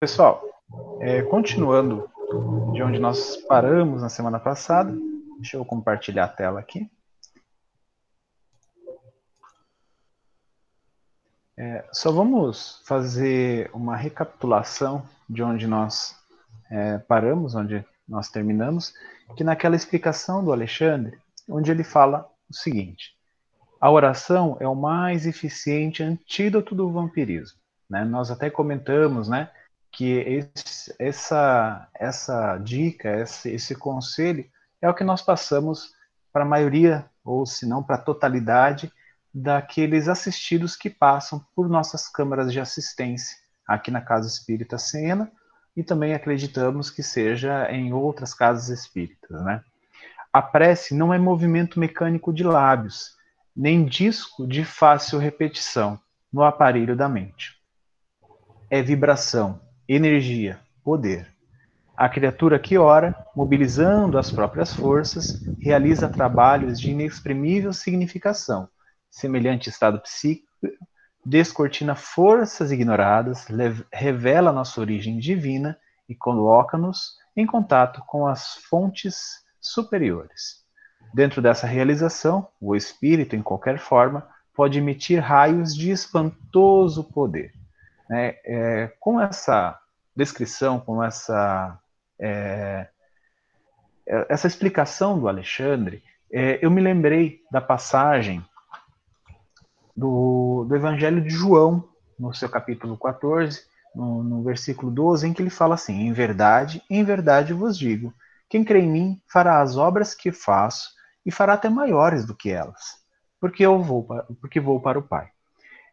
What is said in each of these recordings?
Pessoal, é, continuando de onde nós paramos na semana passada, deixa eu compartilhar a tela aqui. É, só vamos fazer uma recapitulação de onde nós é, paramos, onde nós terminamos, que naquela explicação do Alexandre, onde ele fala o seguinte: a oração é o mais eficiente antídoto do vampirismo. Né? Nós até comentamos, né, que esse, essa, essa dica, esse, esse conselho é o que nós passamos para a maioria, ou se não para a totalidade, daqueles assistidos que passam por nossas câmaras de assistência aqui na Casa Espírita Sena e também acreditamos que seja em outras casas espíritas, né? A prece não é movimento mecânico de lábios, nem disco de fácil repetição no aparelho da mente. É vibração, energia, poder. A criatura que ora, mobilizando as próprias forças, realiza trabalhos de inexprimível significação, semelhante estado psíquico, descortina forças ignoradas, revela nossa origem divina e coloca-nos em contato com as fontes superiores. Dentro dessa realização, o espírito, em qualquer forma, pode emitir raios de espantoso poder. Né? É, com essa descrição, com essa, é, é, essa explicação do Alexandre, é, eu me lembrei da passagem do, do Evangelho de João, no seu capítulo 14, no, no versículo 12, em que ele fala assim: Em verdade, em verdade vos digo, quem crê em mim fará as obras que faço e fará até maiores do que elas, porque eu vou porque vou para o Pai.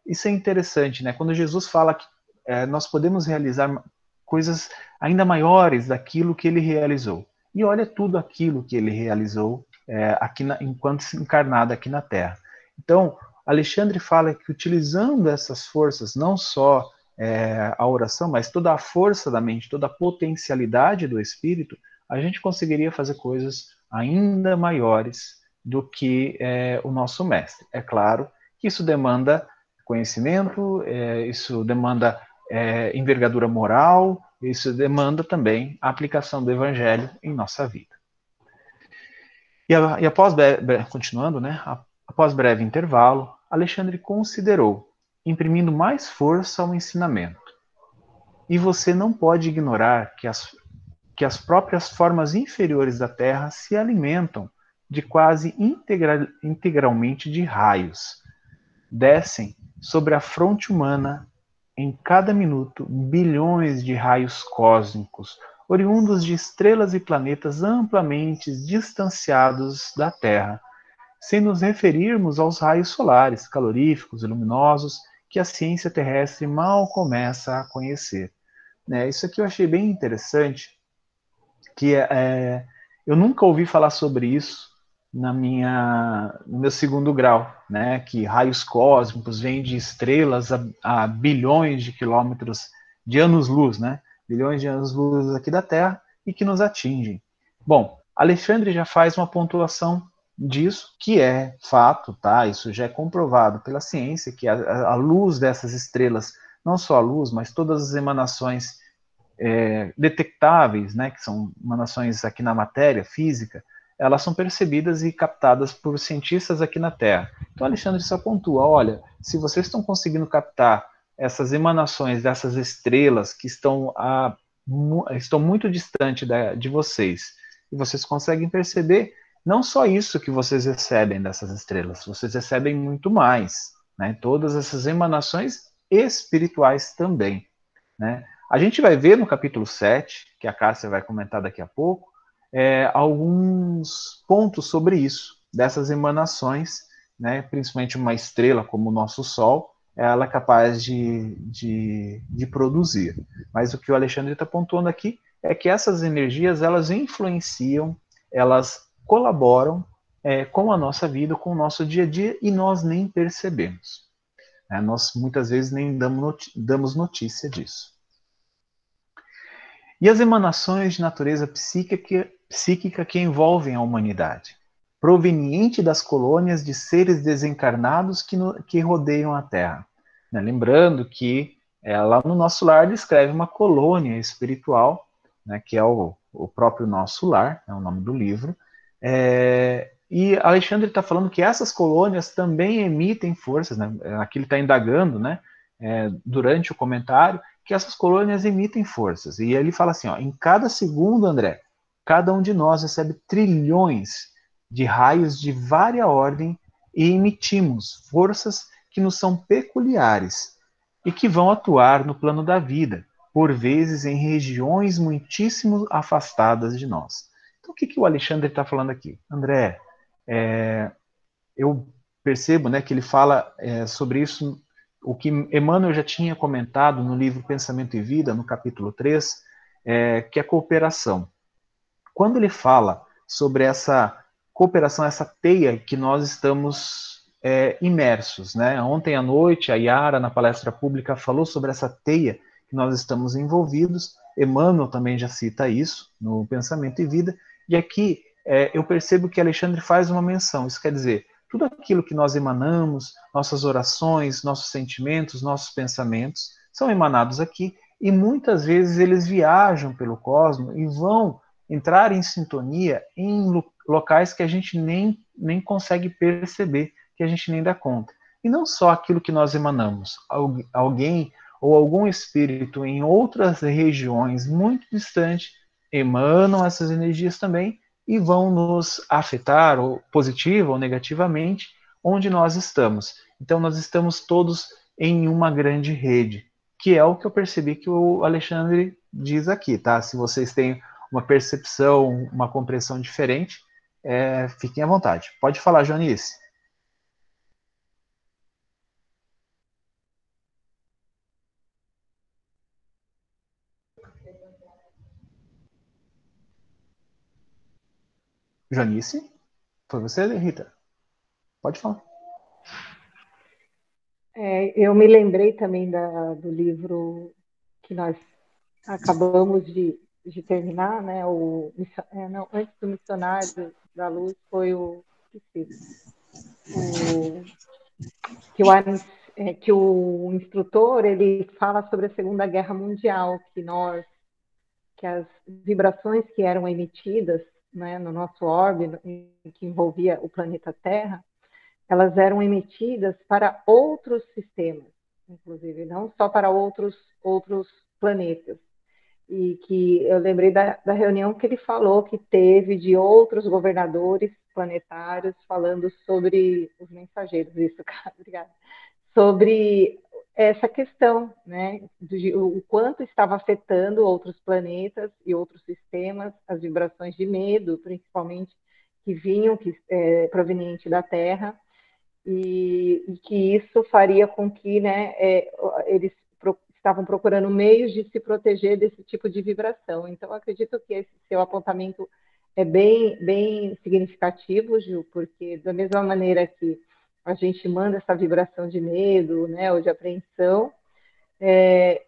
Isso é interessante, né? Quando Jesus fala que é, nós podemos realizar coisas ainda maiores daquilo que ele realizou. E olha tudo aquilo que ele realizou é, aqui na, enquanto encarnado aqui na Terra. Então, Alexandre fala que utilizando essas forças, não só é, a oração, mas toda a força da mente, toda a potencialidade do espírito, a gente conseguiria fazer coisas ainda maiores do que é, o nosso mestre. É claro que isso demanda conhecimento, é, isso demanda é, envergadura moral, isso demanda também a aplicação do evangelho em nossa vida. E, e após, continuando, né, após breve intervalo, Alexandre considerou, imprimindo mais força ao ensinamento. E você não pode ignorar que as, que as próprias formas inferiores da Terra se alimentam de quase integra, integralmente de raios. Descem sobre a fronte humana em cada minuto bilhões de raios cósmicos, oriundos de estrelas e planetas amplamente distanciados da Terra, sem nos referirmos aos raios solares, caloríficos e luminosos, que a ciência terrestre mal começa a conhecer. Né, isso aqui eu achei bem interessante, que é, eu nunca ouvi falar sobre isso na minha, no meu segundo grau, né, que raios cósmicos vêm de estrelas a, a bilhões de quilômetros de anos-luz, né, bilhões de anos-luz aqui da Terra e que nos atingem. Bom, Alexandre já faz uma pontuação disso, que é fato, tá? Isso já é comprovado pela ciência, que a, a luz dessas estrelas, não só a luz, mas todas as emanações é, detectáveis, né, que são emanações aqui na matéria física, elas são percebidas e captadas por cientistas aqui na Terra. Então, Alexandre só pontua: olha, se vocês estão conseguindo captar essas emanações dessas estrelas que estão, a, estão muito distante da, de vocês, e vocês conseguem perceber não só isso que vocês recebem dessas estrelas, vocês recebem muito mais, né? todas essas emanações espirituais também. Né? A gente vai ver no capítulo 7, que a Cássia vai comentar daqui a pouco, é, alguns pontos sobre isso, dessas emanações, né, principalmente uma estrela como o nosso Sol, ela é capaz de, de, de produzir. Mas o que o Alexandre está pontuando aqui é que essas energias elas influenciam, elas colaboram é, com a nossa vida, com o nosso dia a dia e nós nem percebemos. É, nós muitas vezes nem damos notícia disso. E as emanações de natureza psíquica, psíquica que envolvem a humanidade, proveniente das colônias de seres desencarnados que, no, que rodeiam a Terra. Né? Lembrando que É, lá no nosso lar ele escreve uma colônia espiritual, né, que é o, o próprio nosso lar, é o nome do livro. É, e Alexandre está falando que essas colônias também emitem forças, né? aqui ele está indagando, né, é, durante o comentário, que essas colônias emitem forças. E ele fala assim, ó, em cada segundo, André, cada um de nós recebe trilhões de raios de vária ordem e emitimos forças que nos são peculiares e que vão atuar no plano da vida, por vezes em regiões muitíssimo afastadas de nós. Então, o que, que o Alexandre está falando aqui? André, é, eu percebo né, que ele fala é, sobre isso, o que Emmanuel já tinha comentado no livro Pensamento e Vida, no capítulo 3, é, que é cooperação. Quando ele fala sobre essa cooperação, essa teia que nós estamos é, imersos. Né? Ontem à noite, a Yara, na palestra pública, falou sobre essa teia que nós estamos envolvidos. Emmanuel também já cita isso no Pensamento e Vida. E aqui é, eu percebo que Alexandre faz uma menção. Isso quer dizer, tudo aquilo que nós emanamos, nossas orações, nossos sentimentos, nossos pensamentos, são emanados aqui e muitas vezes eles viajam pelo cosmos e vão entrar em sintonia em locais que a gente nem, nem consegue perceber que a gente nem dá conta. E não só aquilo que nós emanamos, alguém ou algum espírito em outras regiões muito distantes emanam essas energias também e vão nos afetar, ou positivo ou negativamente, onde nós estamos. Então, nós estamos todos em uma grande rede, que é o que eu percebi que o Alexandre diz aqui, tá? Se vocês têm uma percepção, uma compreensão diferente, é, fiquem à vontade. Pode falar, Joanice. Janice? Foi você, Rita? Pode falar. É, eu me lembrei também da, do livro que nós acabamos de, de terminar, né? O, é, não, antes do Missionário da Luz foi o, o que o, é, que o instrutor ele fala sobre a Segunda Guerra Mundial, que nós que as vibrações que eram emitidas né, no nosso orbe, que envolvia o planeta Terra, elas eram emitidas para outros sistemas, inclusive, não só para outros, outros planetas. E que eu lembrei da, da reunião que ele falou que teve de outros governadores planetários falando sobre os mensageiros, isso, cara, obrigada, sobre essa questão, né, de, o quanto estava afetando outros planetas e outros sistemas, as vibrações de medo, principalmente que vinham que é, proveniente da Terra, e, e, que isso faria com que, né, é, eles estavam procurando meios de se proteger desse tipo de vibração. Então, acredito que esse seu apontamento é bem, bem significativo, Gil, porque da mesma maneira que a gente manda essa vibração de medo, né, ou de apreensão, é,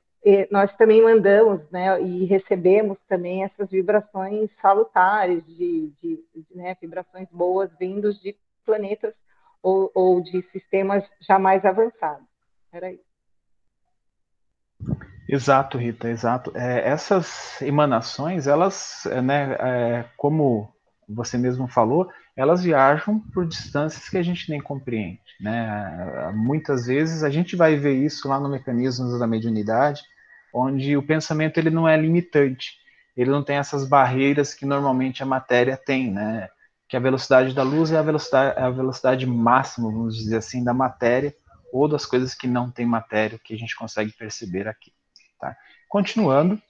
nós também mandamos, né, e recebemos também essas vibrações salutares, de, de, de né, vibrações boas vindos de planetas ou, ou, de sistemas já mais avançados. Era isso. Exato, Rita, exato. É, essas emanações, elas, né, é, como você mesmo falou, elas viajam por distâncias que a gente nem compreende. Né? Muitas vezes a gente vai ver isso lá no mecanismo da mediunidade, onde o pensamento ele não é limitante, ele não tem essas barreiras que normalmente a matéria tem, né? que a velocidade da luz é a velocidade, é a velocidade máxima, vamos dizer assim, da matéria, ou das coisas que não tem matéria, que a gente consegue perceber aqui. Tá? Continuando,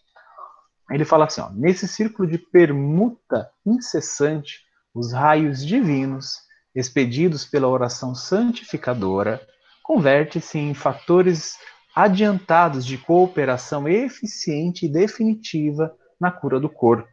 ele fala assim: ó, nesse círculo de permuta incessante, os raios divinos, expedidos pela oração santificadora, converte-se em fatores adiantados de cooperação eficiente e definitiva na cura do corpo,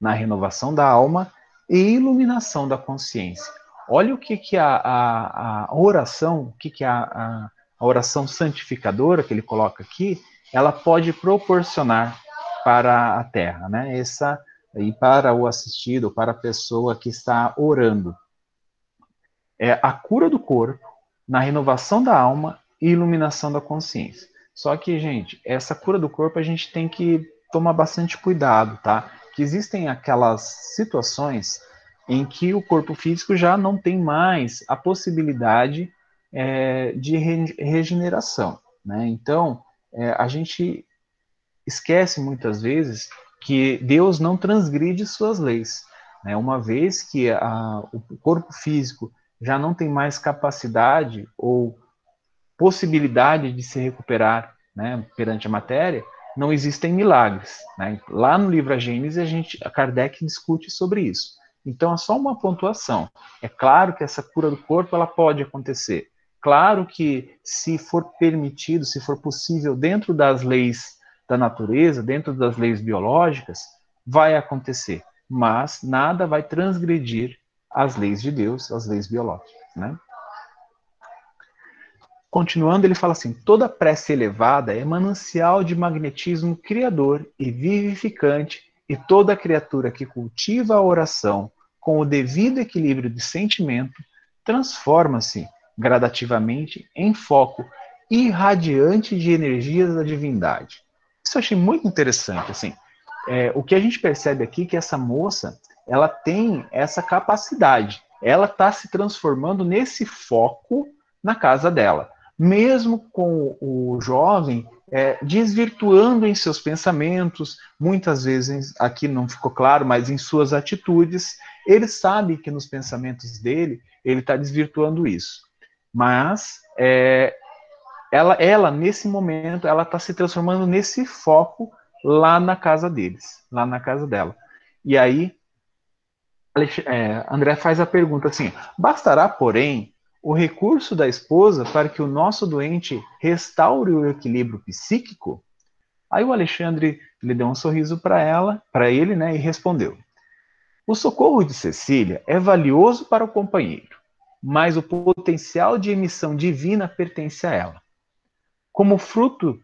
na renovação da alma e iluminação da consciência. Olha o que, que a, a, a oração, o que, que a, a, a oração santificadora que ele coloca aqui, ela pode proporcionar para a Terra, né? Essa e para o assistido, para a pessoa que está orando. É a cura do corpo, na renovação da alma e iluminação da consciência. Só que, gente, essa cura do corpo a gente tem que tomar bastante cuidado, tá? Que existem aquelas situações em que o corpo físico já não tem mais a possibilidade é, de re regeneração, né? Então, é, a gente esquece muitas vezes que Deus não transgride suas leis. Né? Uma vez que a, o corpo físico já não tem mais capacidade ou possibilidade de se recuperar né, perante a matéria, não existem milagres. Né? Lá no livro A Gênesis, a, gente, a Kardec discute sobre isso. Então, é só uma pontuação. É claro que essa cura do corpo ela pode acontecer. Claro que, se for permitido, se for possível, dentro das leis da natureza, dentro das leis biológicas, vai acontecer. Mas nada vai transgredir as leis de Deus, as leis biológicas. Né? Continuando, ele fala assim: toda prece elevada é manancial de magnetismo criador e vivificante, e toda criatura que cultiva a oração com o devido equilíbrio de sentimento transforma-se gradativamente em foco irradiante de energias da divindade. Isso eu achei muito interessante, assim. É, o que a gente percebe aqui é que essa moça, ela tem essa capacidade. Ela está se transformando nesse foco na casa dela. Mesmo com o jovem é, desvirtuando em seus pensamentos, muitas vezes, aqui não ficou claro, mas em suas atitudes, ele sabe que nos pensamentos dele, ele está desvirtuando isso. Mas é, ela, ela, nesse momento, ela está se transformando nesse foco lá na casa deles, lá na casa dela. E aí, é, André faz a pergunta assim: bastará, porém, o recurso da esposa para que o nosso doente restaure o equilíbrio psíquico? Aí o Alexandre lhe deu um sorriso para ela, para ele, né, e respondeu: O socorro de Cecília é valioso para o companheiro, mas o potencial de emissão divina pertence a ela como fruto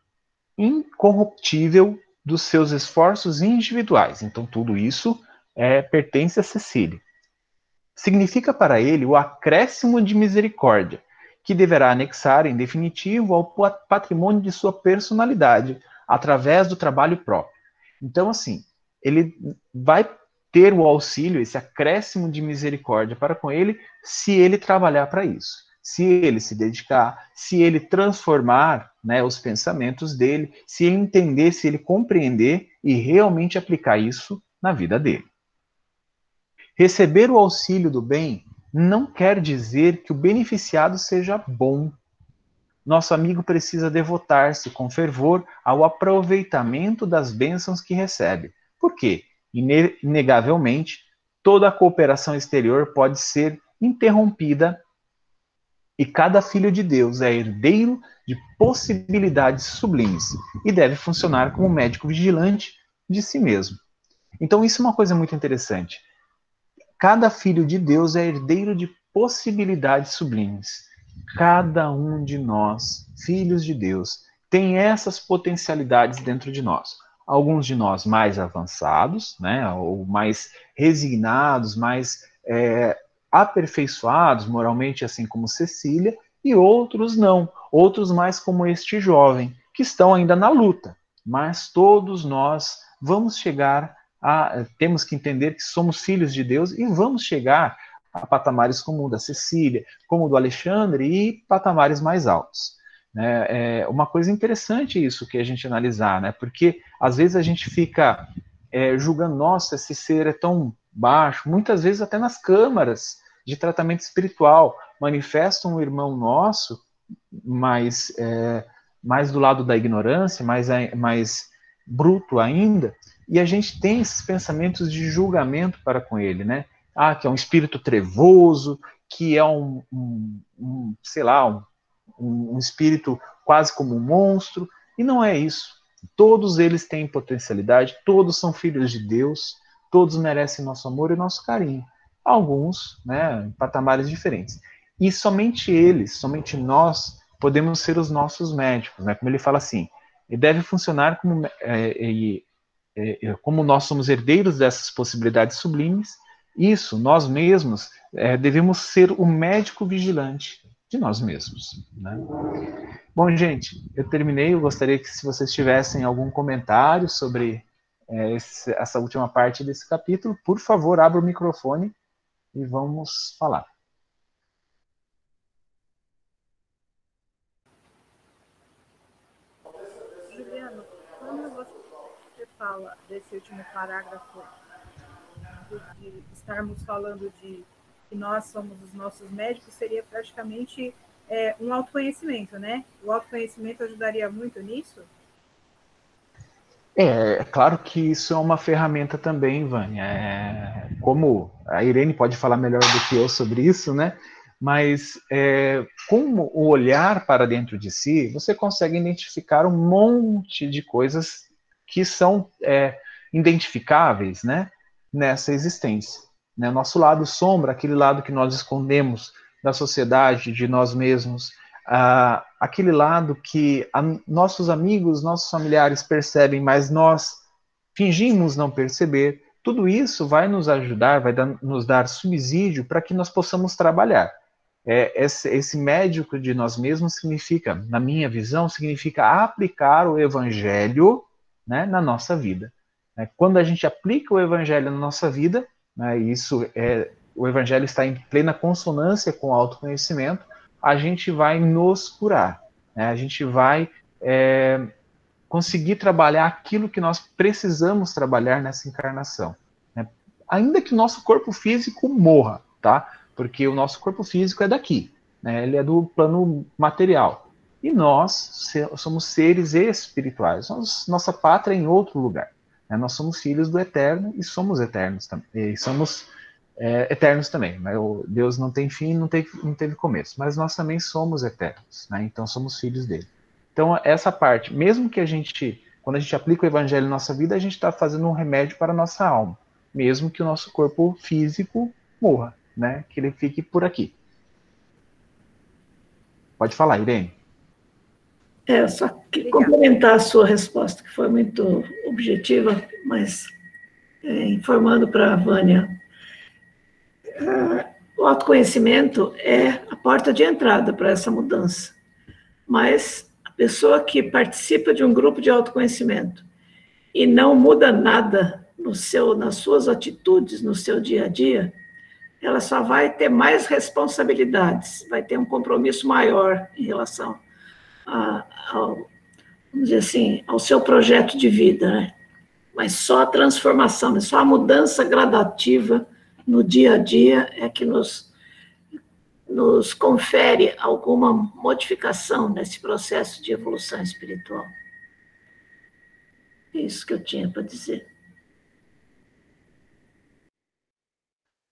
incorruptível dos seus esforços individuais. Então, tudo isso é, pertence a Cecília. Significa para ele o acréscimo de misericórdia, que deverá anexar, em definitivo, ao patrimônio de sua personalidade, através do trabalho próprio. Então, assim, ele vai ter o auxílio, esse acréscimo de misericórdia para com ele, se ele trabalhar para isso se ele se dedicar, se ele transformar né, os pensamentos dele, se ele entender, se ele compreender e realmente aplicar isso na vida dele. Receber o auxílio do bem não quer dizer que o beneficiado seja bom. Nosso amigo precisa devotar-se com fervor ao aproveitamento das bênçãos que recebe. Por quê? Inegavelmente, toda a cooperação exterior pode ser interrompida e cada filho de Deus é herdeiro de possibilidades sublimes e deve funcionar como médico vigilante de si mesmo. Então, isso é uma coisa muito interessante. Cada filho de Deus é herdeiro de possibilidades sublimes. Cada um de nós, filhos de Deus, tem essas potencialidades dentro de nós. Alguns de nós mais avançados, né, ou mais resignados, mais é, aperfeiçoados moralmente, assim como Cecília, e outros não, outros mais como este jovem, que estão ainda na luta. Mas todos nós vamos chegar a. Temos que entender que somos filhos de Deus e vamos chegar a patamares como o da Cecília, como o do Alexandre e patamares mais altos. Né? É uma coisa interessante isso que a gente analisar, né? porque às vezes a gente fica é, julgando, nossa, esse ser é tão baixo, muitas vezes até nas câmaras de tratamento espiritual, manifesta um irmão nosso, mais, é, mais do lado da ignorância, mais, mais bruto ainda, e a gente tem esses pensamentos de julgamento para com ele, né? Ah, que é um espírito trevoso, que é um, um, um sei lá, um, um espírito quase como um monstro, e não é isso. Todos eles têm potencialidade, todos são filhos de Deus, todos merecem nosso amor e nosso carinho. Alguns, né, em patamares diferentes. E somente eles, somente nós, podemos ser os nossos médicos, né? Como ele fala assim, e deve funcionar como, é, como nós somos herdeiros dessas possibilidades sublimes, isso, nós mesmos, é, devemos ser o médico vigilante de nós mesmos. Né? Bom, gente, eu terminei. Eu gostaria que, se vocês tivessem algum comentário sobre é, esse, essa última parte desse capítulo, por favor, abra o microfone e vamos falar. Juliano, quando você fala desse último parágrafo de estarmos falando de que nós somos os nossos médicos, seria praticamente é, um autoconhecimento, né? O autoconhecimento ajudaria muito nisso? É, é claro que isso é uma ferramenta também, Vânia. É, como a Irene pode falar melhor do que eu sobre isso, né? Mas é, com o olhar para dentro de si, você consegue identificar um monte de coisas que são é, identificáveis, né? Nessa existência. Né? Nosso lado sombra, aquele lado que nós escondemos da sociedade, de nós mesmos, uh, aquele lado que a, nossos amigos, nossos familiares percebem, mas nós fingimos não perceber, tudo isso vai nos ajudar, vai dar, nos dar subsídio para que nós possamos trabalhar. É, esse, esse médico de nós mesmos significa, na minha visão, significa aplicar o evangelho né, na nossa vida. É, quando a gente aplica o evangelho na nossa vida, né, isso é, o evangelho está em plena consonância com o autoconhecimento, a gente vai nos curar, né, a gente vai é, conseguir trabalhar aquilo que nós precisamos trabalhar nessa encarnação. Né, ainda que o nosso corpo físico morra, tá? Porque o nosso corpo físico é daqui, né, ele é do plano material. E nós somos seres espirituais, nossa pátria é em outro lugar. Né? Nós somos filhos do Eterno e somos eternos também. Somos é, eternos também. Né? Deus não tem fim, não teve, não teve começo. Mas nós também somos eternos. Né? Então somos filhos dele. Então essa parte, mesmo que a gente, quando a gente aplica o Evangelho na nossa vida, a gente está fazendo um remédio para a nossa alma, mesmo que o nosso corpo físico morra, né? Que ele fique por aqui. Pode falar, Irene. É, só que complementar a sua resposta, que foi muito objetiva, mas é, informando para a Vânia. É, o autoconhecimento é a porta de entrada para essa mudança. Mas a pessoa que participa de um grupo de autoconhecimento e não muda nada no seu, nas suas atitudes, no seu dia a dia, ela só vai ter mais responsabilidades, vai ter um compromisso maior em relação a, ao, vamos dizer assim, ao seu projeto de vida, né? Mas só a transformação, só a mudança gradativa no dia a dia é que nos, nos confere alguma modificação nesse processo de evolução espiritual. É isso que eu tinha para dizer.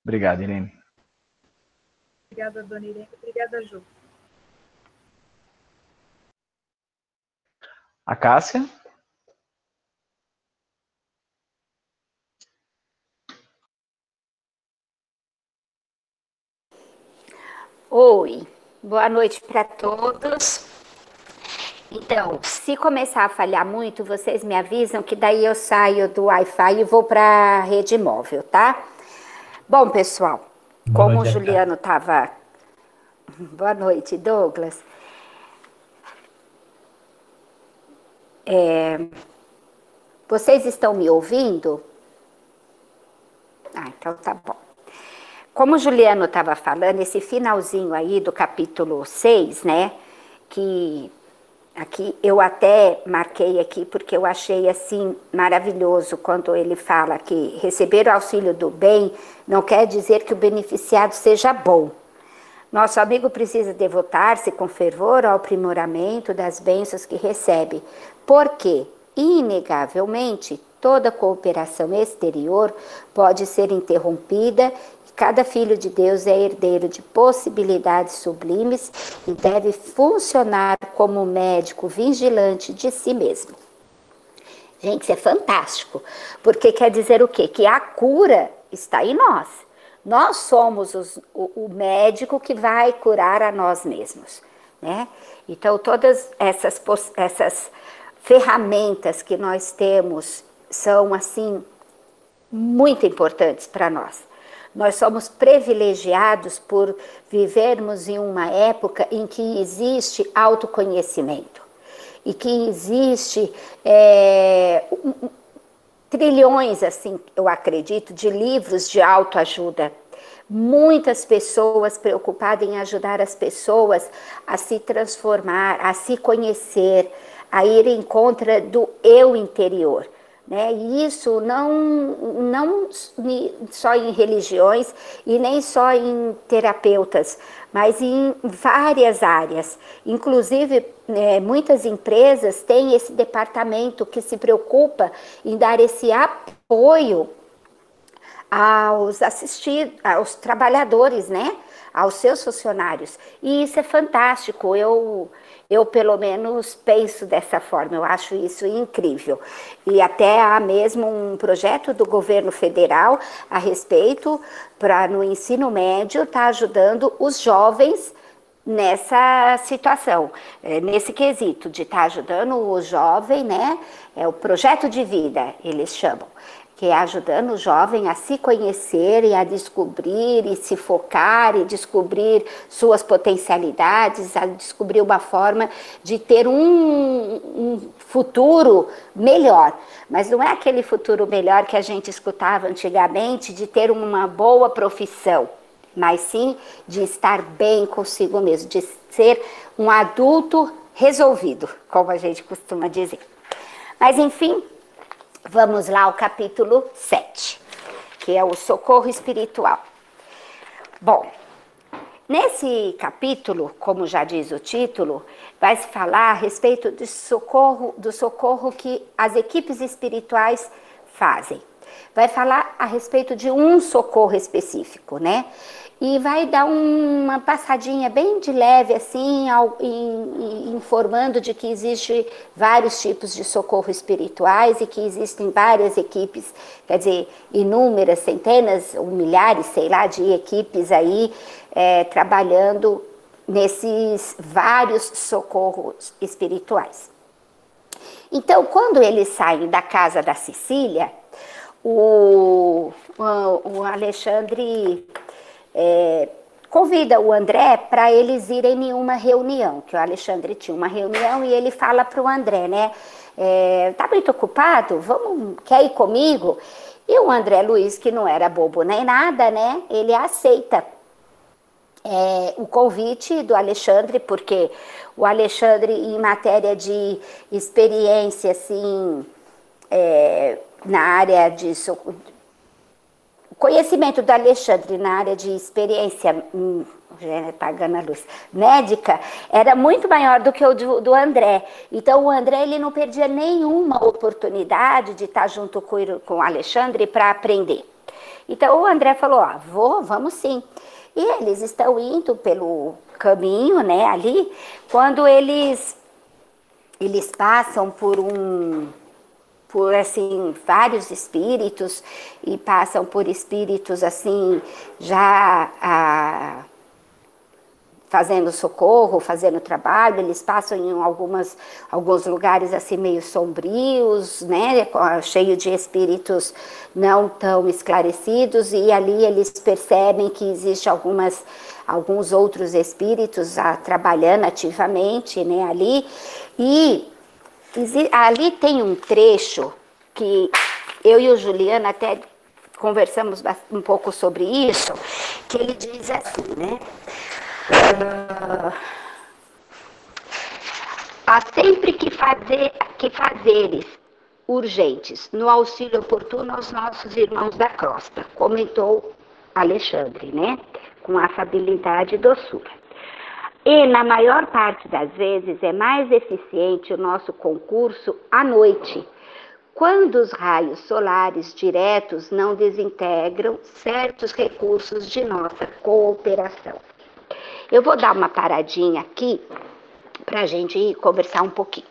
Obrigado, Irene. Obrigada, dona Irene. Obrigada, Ju. A Cássia? Oi, boa noite para todos. Então, se começar a falhar muito, vocês me avisam que daí eu saio do Wi-Fi e vou para a rede móvel, tá? Bom, pessoal, boa como o Juliano estava. Boa noite, Douglas. É... Vocês estão me ouvindo? Ah, então tá bom. Como o Juliano estava falando, esse finalzinho aí do capítulo 6, né? Que aqui eu até marquei aqui porque eu achei assim maravilhoso quando ele fala que receber o auxílio do bem não quer dizer que o beneficiado seja bom nosso amigo precisa devotar-se com fervor ao aprimoramento das bênçãos que recebe, porque, inegavelmente, toda cooperação exterior pode ser interrompida cada filho de Deus é herdeiro de possibilidades sublimes e deve funcionar como médico vigilante de si mesmo. Gente, isso é fantástico, porque quer dizer o quê? Que a cura está em nós. Nós somos os, o, o, médico que vai curar a nós mesmos. Né? Então, todas essas, essas ferramentas que nós temos são, assim, muito importantes para nós. Nós somos privilegiados por vivermos em uma época em que existe autoconhecimento e que existe é, trilhões, assim, eu acredito, de livros de autoajuda. Muitas pessoas preocupadas em ajudar as pessoas a se transformar, a se conhecer, a ir em contra do eu interior. Né? E isso não, não só em religiões e nem só em terapeutas, mas em várias áreas. Inclusive, né, muitas empresas têm esse departamento que se preocupa em dar esse apoio aos assistidos, aos trabalhadores, né? aos seus funcionários. E isso é fantástico. Eu eu, pelo menos, penso dessa forma, eu acho isso incrível. E até há mesmo um projeto do governo federal a respeito, para no ensino médio, estar tá ajudando os jovens nessa situação, é, nesse quesito de estar tá ajudando o jovem, né? É o projeto de vida, eles chamam que é ajudando o jovem a se conhecer e a descobrir e se focar e descobrir suas potencialidades, a descobrir uma forma de ter um, um futuro melhor. Mas não é aquele futuro melhor que a gente escutava antigamente de ter uma boa profissão, mas sim de estar bem consigo mesmo, de ser um adulto resolvido, como a gente costuma dizer. Mas enfim, Vamos lá ao capítulo 7, que é o socorro espiritual. Bom, nesse capítulo, como já diz o título, vai se falar a respeito do socorro, do socorro que as equipes espirituais fazem. Vai falar a respeito de um socorro específico, né? e vai dar uma passadinha bem de leve assim, informando de que existe vários tipos de socorro espirituais e que existem várias equipes, quer dizer, inúmeras, centenas ou milhares, sei lá, de equipes aí é, trabalhando nesses vários socorros espirituais. Então, quando eles saem da casa da Sicília, o, o, Alexandre é, convida o André para eles irem em uma reunião, que o Alexandre tinha uma reunião e ele fala para o André, né? É, tá muito ocupado? Vamos, quer ir comigo? E o André Luiz, que não era bobo nem nada, né? Ele aceita é, o convite do Alexandre, porque o Alexandre, em matéria de experiência, assim, é, na área de conhecimento do Alexandre na área de experiência hum, pagando a luz, médica, era muito maior do que o do, do, André. Então, o André ele não perdia nenhuma oportunidade de estar junto com, com o Alexandre para aprender. Então, o André falou: ó, vou, vamos sim. E eles estão indo pelo caminho, né, ali, quando eles, eles passam por um por assim vários espíritos e passam por espíritos assim já ah, fazendo socorro, fazendo trabalho, eles passam em algumas alguns lugares assim meio sombrios, né, cheio de espíritos não tão esclarecidos. E ali eles percebem que existe algumas alguns outros espíritos ah, trabalhando ativamente, né, ali. E ali tem um trecho que eu e o Juliano até conversamos um pouco sobre isso, que ele diz assim, né? Uh, há sempre que, fazer, que fazeres urgentes no auxílio oportuno aos nossos irmãos da crosta, comentou Alexandre, né? Com afabilidade e doçura. E, na maior parte das vezes, é mais eficiente o nosso concurso à noite, quando os raios solares diretos não desintegram certos recursos de nossa cooperação. Eu vou dar uma paradinha aqui para a gente conversar um pouquinho.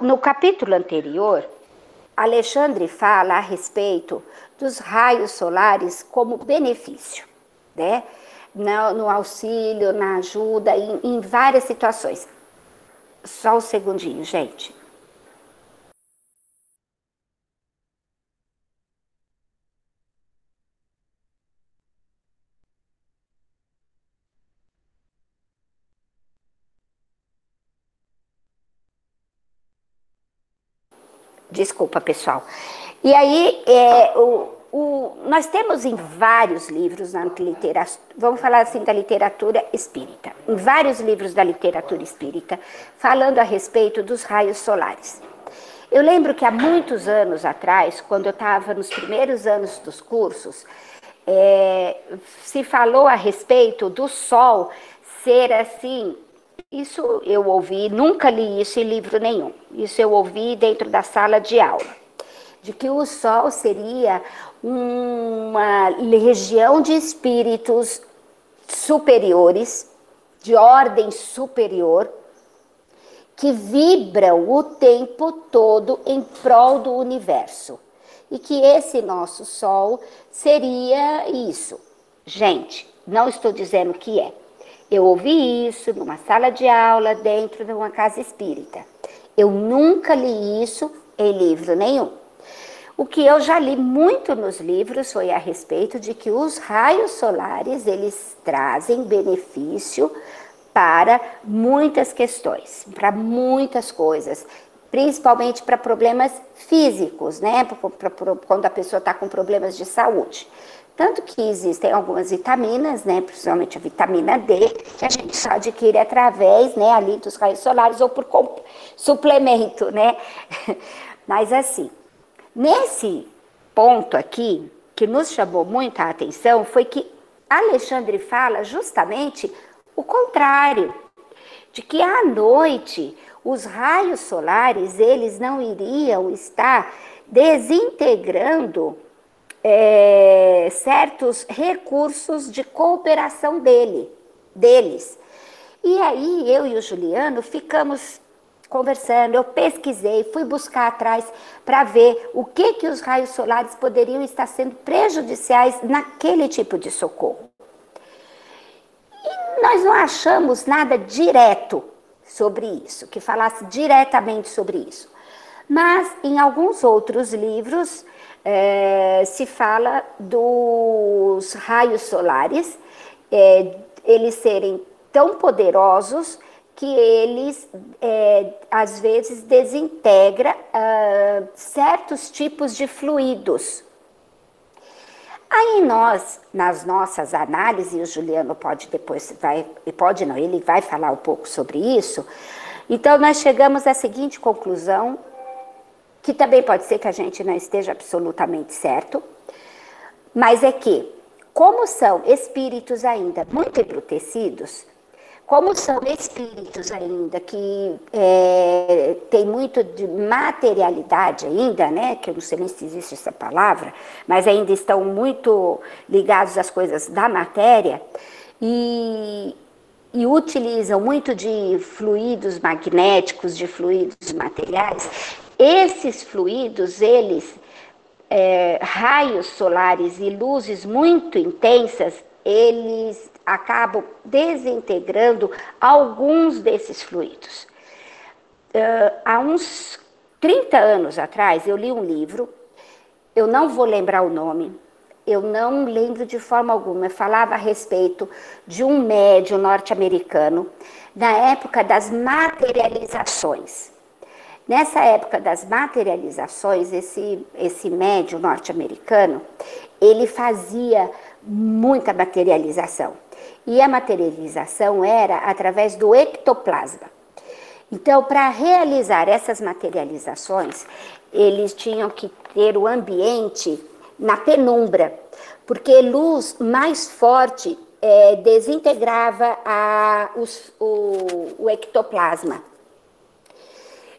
No capítulo anterior, Alexandre fala a respeito dos raios solares como benefício, né? Né, no, auxílio, na ajuda, em, em várias situações. Só um segundinho, gente. Desculpa, pessoal. E aí, é, o, o, nós temos em vários livros na literatura, vamos falar assim da literatura espírita, em vários livros da literatura espírita, falando a respeito dos raios solares. Eu lembro que há muitos anos atrás, quando eu estava nos primeiros anos dos cursos, é, se falou a respeito do Sol ser assim. Isso eu ouvi, nunca li isso em livro nenhum. Isso eu ouvi dentro da sala de aula. De que o Sol seria uma legião de espíritos superiores, de ordem superior, que vibram o tempo todo em prol do universo. E que esse nosso Sol seria isso. Gente, não estou dizendo que é. Eu ouvi isso numa sala de aula dentro de uma casa espírita. Eu nunca li isso em livro nenhum. O que eu já li muito nos livros foi a respeito de que os raios solares eles trazem benefício para muitas questões, para muitas coisas, principalmente para problemas físicos, né? Pra, pra, quando a pessoa está com problemas de saúde. Tanto que existem algumas vitaminas, né, principalmente a vitamina D, que a gente só adquire através, né, ali dos raios solares ou por suplemento, né? Mas assim, nesse ponto aqui, que nos chamou muita atenção, foi que Alexandre fala justamente o contrário, de que à noite os raios solares eles não iriam estar desintegrando é, certos recursos de cooperação dele, deles. E aí eu e o Juliano ficamos conversando, eu pesquisei, fui buscar atrás para ver o que que os raios solares poderiam estar sendo prejudiciais naquele tipo de socorro nós não achamos nada direto sobre isso, que falasse diretamente sobre isso. Mas em alguns outros livros é, se fala dos raios solares, é, eles serem tão poderosos que eles é, às vezes desintegra uh, certos tipos de fluidos. Aí nós, nas nossas análises, e o Juliano pode depois, vai, pode não, ele vai falar um pouco sobre isso, então nós chegamos à seguinte conclusão, que também pode ser que a gente não esteja absolutamente certo, mas é que, como são espíritos ainda muito embrutecidos, como são espíritos ainda que é, tem muito de materialidade ainda, né? Que eu não sei nem se existe essa palavra, mas ainda estão muito ligados às coisas da matéria e, e utilizam muito de fluidos magnéticos, de fluidos materiais. Esses fluidos, eles é, raios solares e luzes muito intensas, eles acabam desintegrando alguns desses fluidos. Uh, há uns 30 anos atrás, eu li um livro, eu não vou lembrar o nome, eu não lembro de forma alguma, falava a respeito de um médium norte-americano, na época das materializações. Nessa época das materializações, esse, esse médium norte-americano, ele fazia muita materialização. E a materialização era através do ectoplasma. Então, para realizar essas materializações, eles tinham que ter o ambiente na penumbra, porque luz mais forte é, desintegrava a, os, o, o ectoplasma.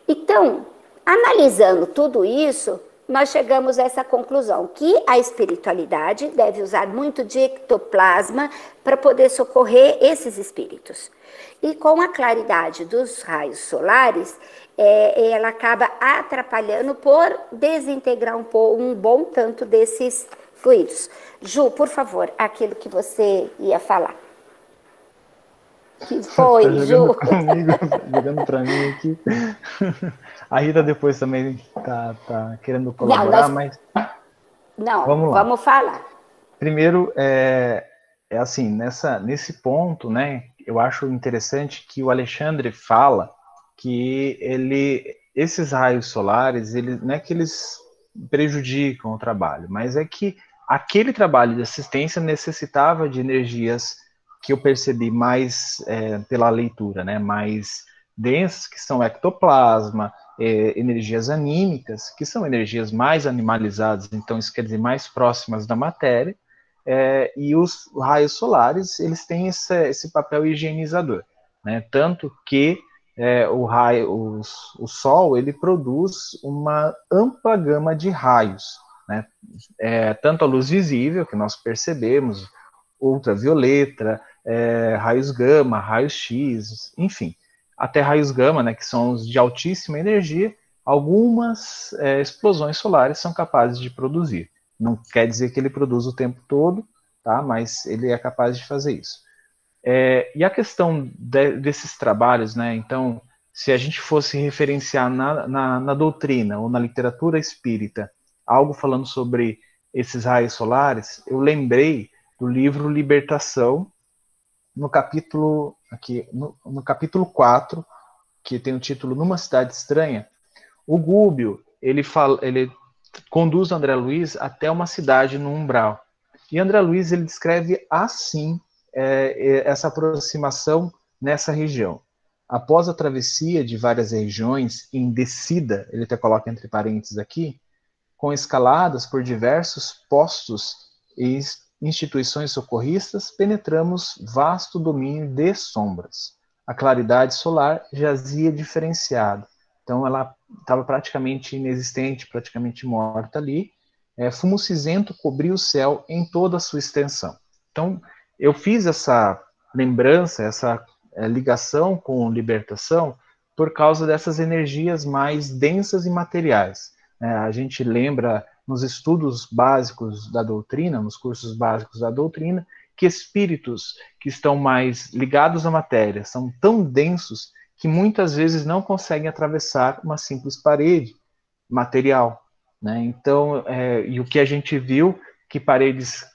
Então, analisando tudo isso, nós chegamos a essa conclusão, que a espiritualidade deve usar muito de ectoplasma para poder socorrer esses espíritos. E com a claridade dos raios solares, é, ela acaba atrapalhando por desintegrar um, um bom tanto desses fluidos. Ju, por favor, aquilo que você ia falar. Que foi, tá Ju? Comigo, jogando para mim aqui. A Rita depois também tá, tá querendo colaborar, não, nós... mas. Não, vamos, lá. vamos falar. Primeiro, é, é assim, nessa, nesse ponto, né, eu acho interessante que o Alexandre fala que ele esses raios solares, eles, não é que eles prejudicam o trabalho, mas é que aquele trabalho de assistência necessitava de energias que eu percebi mais é, pela leitura, né, mais densas, que são ectoplasma, é, energias anímicas, que são energias mais animalizadas, então isso quer dizer mais próximas da matéria, é, e os raios solares, eles têm esse, esse papel higienizador, né, tanto que é, o raio, os, o Sol, ele produz uma ampla gama de raios, né, é, tanto a luz visível, que nós percebemos, ultravioleta, é, raios gama, raios X, enfim, até raios gama, né, que são os de altíssima energia, algumas é, explosões solares são capazes de produzir. Não quer dizer que ele produz o tempo todo, tá? mas ele é capaz de fazer isso. É, e a questão de, desses trabalhos, né? então, se a gente fosse referenciar na, na, na doutrina ou na literatura espírita algo falando sobre esses raios solares, eu lembrei do livro Libertação, no capítulo aqui no, no, capítulo 4, que tem o título Numa Cidade Estranha, o Gúbio, ele fala, ele conduz André Luiz até uma cidade no umbral. E André Luiz ele descreve assim é, é, essa aproximação nessa região. Após a travessia de várias regiões em descida, ele até coloca entre parênteses aqui, com escaladas por diversos postos e instituições socorristas, penetramos vasto domínio de sombras. A claridade solar jazia diferenciada, então ela estava praticamente inexistente, praticamente morta ali. É, fumo cinzento cobriu o céu em toda a sua extensão. Então eu fiz essa lembrança, essa é, ligação com libertação por causa dessas energias mais densas e materiais. É, a gente lembra nos estudos básicos da doutrina, nos cursos básicos da doutrina, que espíritos que estão mais ligados à matéria são tão densos que muitas vezes não conseguem atravessar uma simples parede material. Né? Então, é, e o que a gente viu, que paredes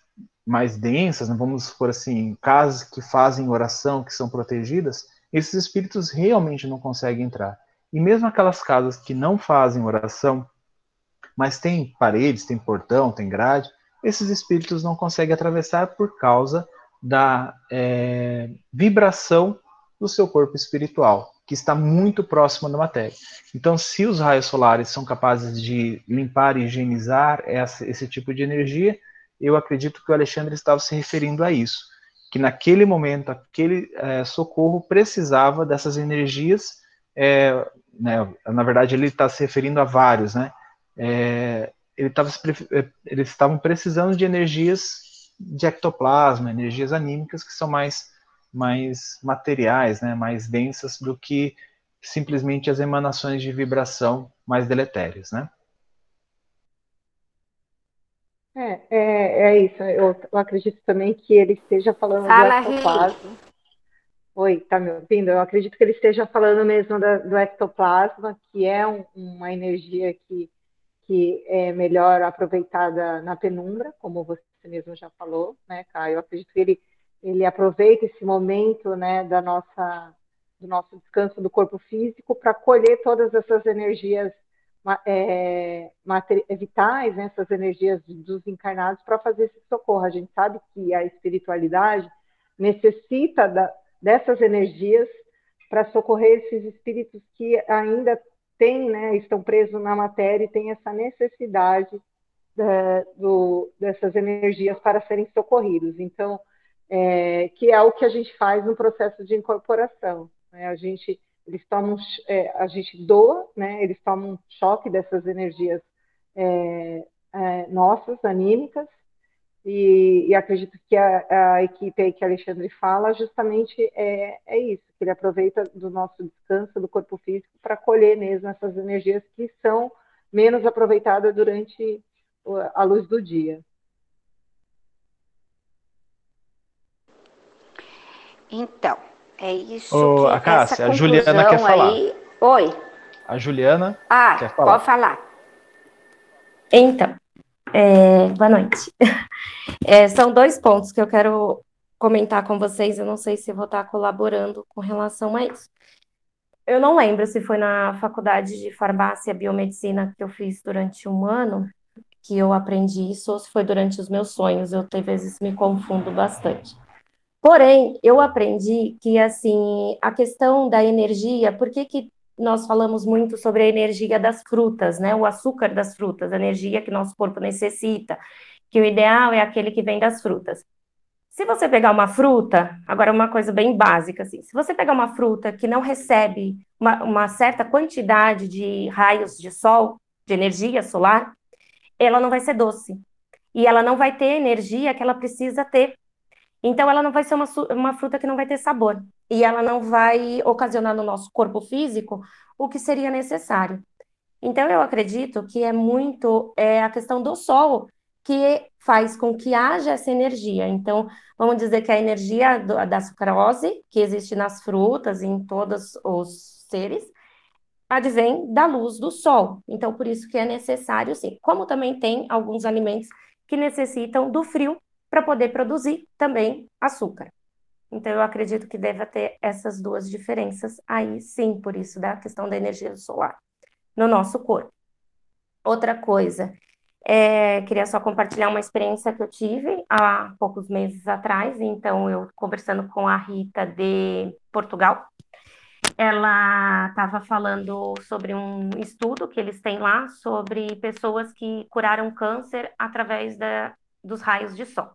mais densas, né, vamos por assim, casas que fazem oração, que são protegidas, esses espíritos realmente não conseguem entrar. E mesmo aquelas casas que não fazem oração, mas tem paredes, tem portão, tem grade, esses espíritos não conseguem atravessar por causa da é, vibração do seu corpo espiritual, que está muito próximo da matéria. Então, se os raios solares são capazes de limpar e higienizar essa, esse tipo de energia, eu acredito que o Alexandre estava se referindo a isso, que naquele momento, aquele é, socorro precisava dessas energias, é, né, na verdade ele está se referindo a vários, né, é, ele tava, é, eles estavam precisando de energias de ectoplasma, energias anímicas que são mais, mais materiais, né, mais densas do que simplesmente as emanações de vibração mais deletérias, né? É, é, é isso. Eu, eu, acredito também que ele esteja falando Fala, do ectoplasma. Oi, tá me ouvindo? Eu acredito que ele esteja falando mesmo da, do ectoplasma, que é um, uma energia que que é melhor aproveitada na penumbra, como você mesmo já falou, né, Caio? Eu acredito que ele, ele aproveita esse momento, né, da nossa, do nosso descanso do corpo físico para colher todas essas energias é, vitais, né, essas energias dos encarnados para fazer esse socorro. A gente sabe que a espiritualidade necessita da, dessas energias para socorrer esses espíritos que ainda né, estão presos na matéria e têm essa necessidade é, do, dessas energias para serem socorridos. Então, é, que é o que a gente faz no processo de incorporação. Né? A gente eles tomam, é, a gente doa, né? Eles tomam um choque dessas energias é, é, nossas, anímicas, e, e acredito que a, a, equipe aí que Alexandre fala justamente é, é isso, que ele aproveita do nosso descanso do corpo físico para colher mesmo essas energias que são menos aproveitadas durante a luz do dia. Então, é isso. Ô, que, a Cássia, a Juliana quer falar. Aí... Oi. A Juliana ah, quer falar. Pode falar. Então, é, boa noite. É, são dois pontos que eu quero comentar com vocês. Eu não sei se vou estar colaborando com relação a isso. eu não lembro se foi na faculdade de farmácia e biomedicina que eu fiz durante um ano que eu aprendi isso, ou se foi durante os meus sonhos. Eu, às vezes, me confundo bastante. Porém, eu aprendi que, assim, a questão da energia, por que, que nós falamos muito sobre a energia das frutas, né? O açúcar das frutas, a energia que nosso corpo necessita, que o ideal é aquele que vem das frutas. Se você pegar uma fruta, agora uma coisa bem básica, assim, se você pegar uma fruta que não recebe uma, uma certa quantidade de raios de sol, de energia solar, ela não vai ser doce. E ela não vai ter a energia que ela precisa ter. Então, ela não vai ser uma, uma fruta que não vai ter sabor. E ela não vai ocasionar no nosso corpo físico o que seria necessário. Então, eu acredito que é muito é, a questão do sol que faz com que haja essa energia. Então, vamos dizer que a energia do, da sucrose, que existe nas frutas e em todos os seres, advém da luz do sol. Então, por isso que é necessário, sim. Como também tem alguns alimentos que necessitam do frio para poder produzir também açúcar. Então, eu acredito que deve ter essas duas diferenças aí, sim, por isso da questão da energia solar no nosso corpo. Outra coisa é, queria só compartilhar uma experiência que eu tive há poucos meses atrás. Então, eu conversando com a Rita de Portugal, ela estava falando sobre um estudo que eles têm lá sobre pessoas que curaram câncer através da, dos raios de sol.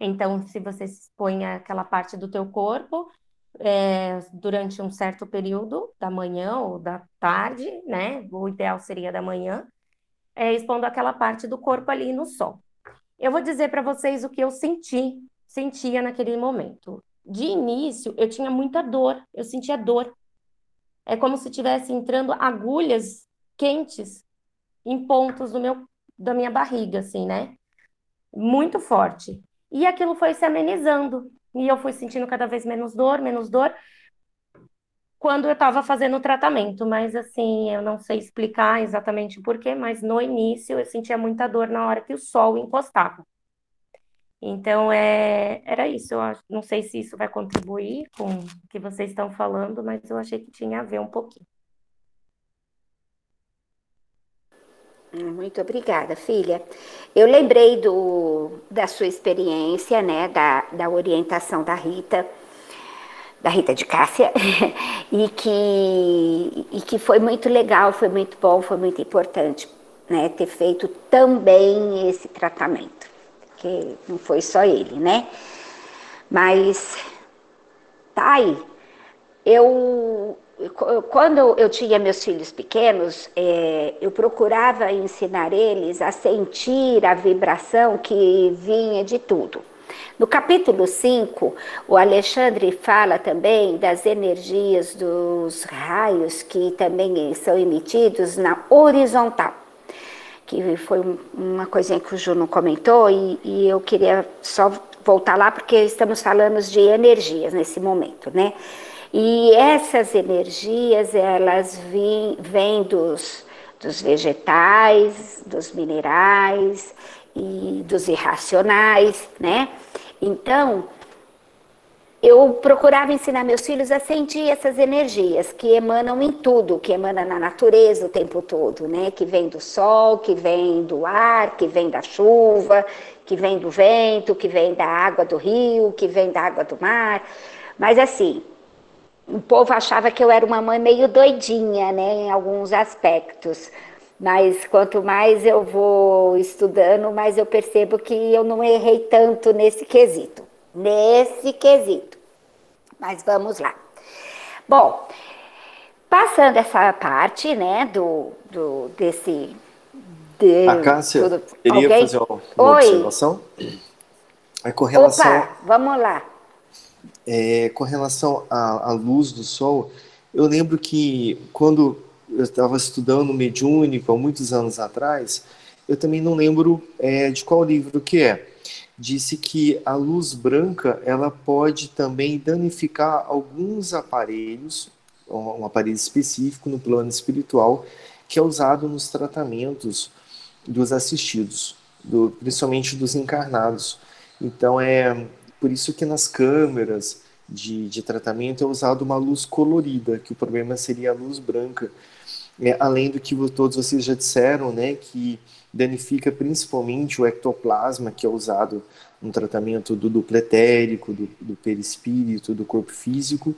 Então, se você expõe aquela parte do teu corpo é, durante um certo período da manhã ou da tarde, né? O ideal seria da manhã, é, expondo aquela parte do corpo ali no sol. Eu vou dizer para vocês o que eu senti, sentia naquele momento. De início, eu tinha muita dor, eu sentia dor. É como se tivesse entrando agulhas quentes em pontos do meu, da minha barriga, assim, né? Muito forte. E aquilo foi se amenizando. E eu fui sentindo cada vez menos dor, menos dor quando eu estava fazendo o tratamento, mas assim, eu não sei explicar exatamente o porquê, mas no início eu sentia muita dor na hora que o sol encostava. Então, é, era isso. Eu acho, não sei se isso vai contribuir com o que vocês estão falando, mas eu achei que tinha a ver um pouquinho. Muito obrigada, filha. Eu lembrei do, da sua experiência, né, da, da orientação da Rita da Rita de Cássia, e, que, e que foi muito legal, foi muito bom, foi muito importante né, ter feito também esse tratamento, que não foi só ele, né? Mas tá aí. Eu, quando eu tinha meus filhos pequenos, é, eu procurava ensinar eles a sentir a vibração que vinha de tudo. No capítulo 5, o Alexandre fala também das energias dos raios que também são emitidos na horizontal, que foi uma coisinha que o Juno comentou e, e eu queria só voltar lá porque estamos falando de energias nesse momento, né? E essas energias, elas vêm dos, dos vegetais, dos minerais e dos irracionais, né? Então, eu procurava ensinar meus filhos a sentir essas energias que emanam em tudo, que emana na natureza o tempo todo, né? Que vem do sol, que vem do ar, que vem da chuva, que vem do vento, que vem da água do rio, que vem da água do mar. Mas assim, o povo achava que eu era uma mãe meio doidinha, né, em alguns aspectos. Mas quanto mais eu vou estudando, mais eu percebo que eu não errei tanto nesse quesito. Nesse quesito. Mas vamos lá. Bom, passando essa parte, né, do, do desse. De, a Cássia tudo, queria alguém? fazer uma, uma observação. É com relação. Opa, vamos lá. É, com relação à, à luz do sol, eu lembro que quando eu estava estudando mediúnico há muitos anos atrás, eu também não lembro é, de qual livro que é. Disse que a luz branca ela pode também danificar alguns aparelhos, um aparelho específico no plano espiritual, que é usado nos tratamentos dos assistidos, do, principalmente dos encarnados. Então é por isso que nas câmeras de, de tratamento é usado uma luz colorida, que o problema seria a luz branca. É, além do que todos vocês já disseram, né, que danifica principalmente o ectoplasma, que é usado no tratamento do duplo etérico, do, do perispírito, do corpo físico,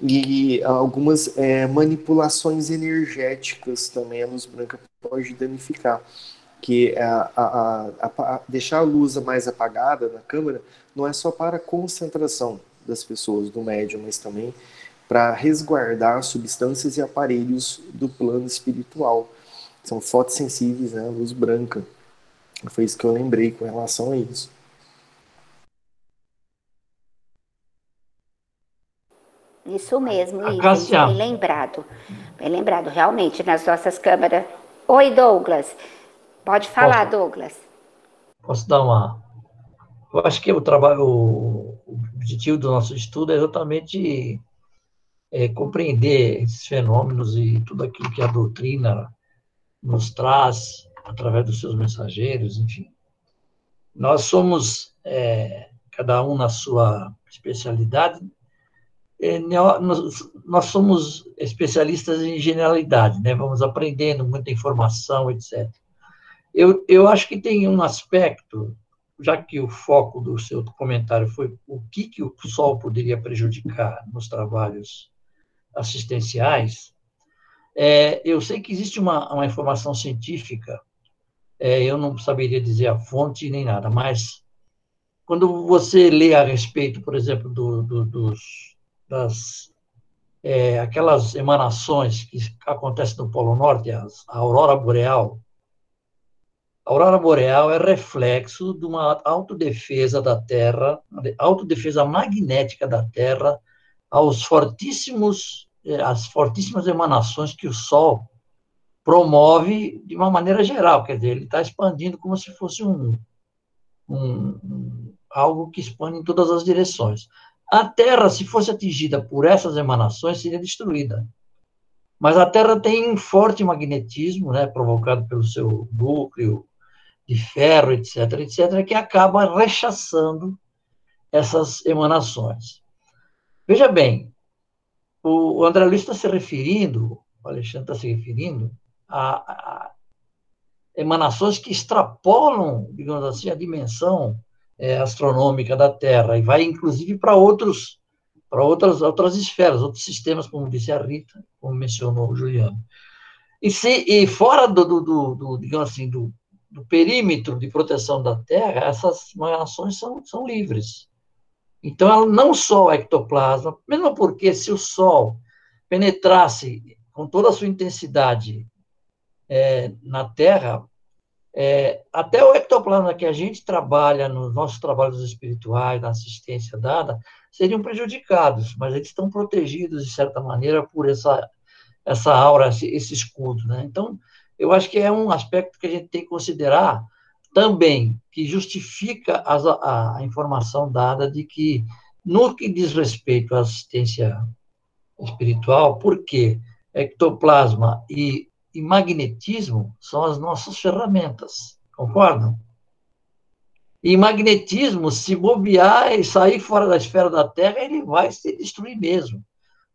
e algumas é, manipulações energéticas também a luz branca pode danificar, que a, a, a, a, deixar a luz mais apagada na câmera não é só para a concentração das pessoas, do médium, mas também para resguardar substâncias e aparelhos do plano espiritual. São fotossensíveis, né, luz branca. Foi isso que eu lembrei com relação a isso. Isso mesmo, isso, bem lembrado. Bem lembrado, realmente, nas nossas câmeras. Oi, Douglas. Pode falar, Posso? Douglas. Posso dar uma. Eu acho que o trabalho, o objetivo do nosso estudo é exatamente é, compreender esses fenômenos e tudo aquilo que a doutrina nos traz através dos seus mensageiros, enfim. Nós somos, é, cada um na sua especialidade, é, nós, nós, somos especialistas em generalidade, né? Vamos aprendendo muita informação, etc. Eu, eu acho que tem um aspecto, já que o foco do seu comentário foi o que, que o sol poderia prejudicar nos trabalhos assistenciais, é, eu sei que existe uma, uma informação científica, é, eu não saberia dizer a fonte nem nada, mas quando você lê a respeito, por exemplo, do, do, dos das é, aquelas emanações que acontecem no Polo Norte, a, a aurora boreal. A aurora boreal é reflexo de uma autodefesa da Terra, autodefesa magnética da Terra aos fortíssimos, as fortíssimas emanações que o Sol promove de uma maneira geral, quer dizer, ele está expandindo como se fosse um, um, algo que expande em todas as direções. A Terra, se fosse atingida por essas emanações, seria destruída. Mas a Terra tem um forte magnetismo, né, provocado pelo seu núcleo de ferro, etc., etc., que acaba rechaçando essas emanações. Veja bem, o André Luiz está se referindo, o Alexandre está se referindo a, a emanações que extrapolam, digamos assim, a dimensão é, astronômica da Terra e vai inclusive para outros para outras outras esferas, outros sistemas, como disse a Rita, como mencionou o Juliano. E, se, e fora do, do, do, do digamos assim, do, do, perímetro de proteção da Terra, essas emanações são, são livres. Então, ela não só o ectoplasma, mesmo porque se o Sol penetrasse com toda a sua intensidade é, na Terra, é, até o ectoplasma que a gente trabalha nos nossos trabalhos espirituais, na assistência dada, seriam prejudicados, mas eles estão protegidos, de certa maneira, por essa, essa aura, esse, escudo. Né? Então, eu acho que é um aspecto que a gente tem que considerar também, que justifica a, a informação dada de que, no que diz respeito à assistência espiritual, porque ectoplasma e e magnetismo são as nossas ferramentas, concordam? E magnetismo, se bobear e sair fora da esfera da Terra, ele vai se destruir mesmo,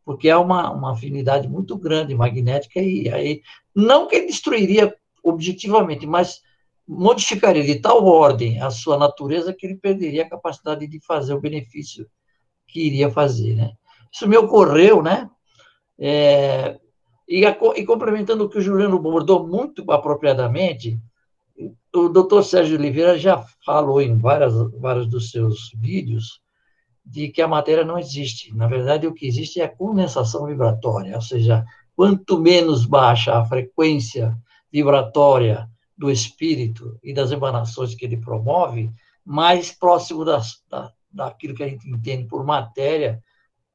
porque é uma, uma afinidade muito grande magnética, e aí, não que destruiria objetivamente, mas modificaria de tal ordem a sua natureza que ele perderia a capacidade de fazer o benefício que iria fazer, né? Isso me ocorreu, né? É, e, a, e complementando o que o Juliano abordou muito apropriadamente, o doutor Sérgio Oliveira já falou em várias, vários dos seus vídeos de que a matéria não existe. Na verdade, o que existe é a condensação vibratória, ou seja, quanto menos baixa a frequência vibratória do espírito e das emanações que ele promove, mais próximo das, da, daquilo que a gente entende por matéria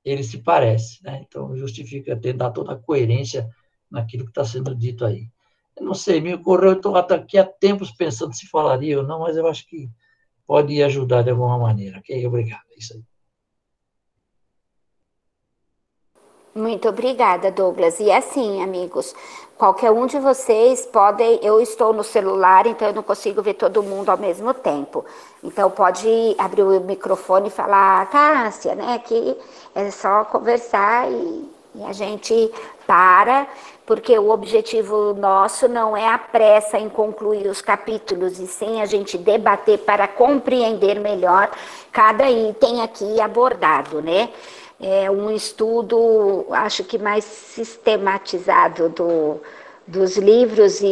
ele se parece. Né? Então, justifica ter, dar toda a coerência naquilo que está sendo dito aí. Eu não sei, me ocorreu, eu estou aqui há tempos pensando se falaria ou não, mas eu acho que pode ajudar de alguma maneira. Ok? Obrigado. É isso aí. Muito obrigada, Douglas. E assim, amigos, qualquer um de vocês podem. Eu estou no celular, então eu não consigo ver todo mundo ao mesmo tempo. Então pode abrir o microfone e falar, Cássia, né? Que é só conversar e, e a gente para, porque o objetivo nosso não é a pressa em concluir os capítulos, e sim a gente debater para compreender melhor cada item aqui abordado, né? É, um estudo, acho que mais sistematizado do, dos livros, e,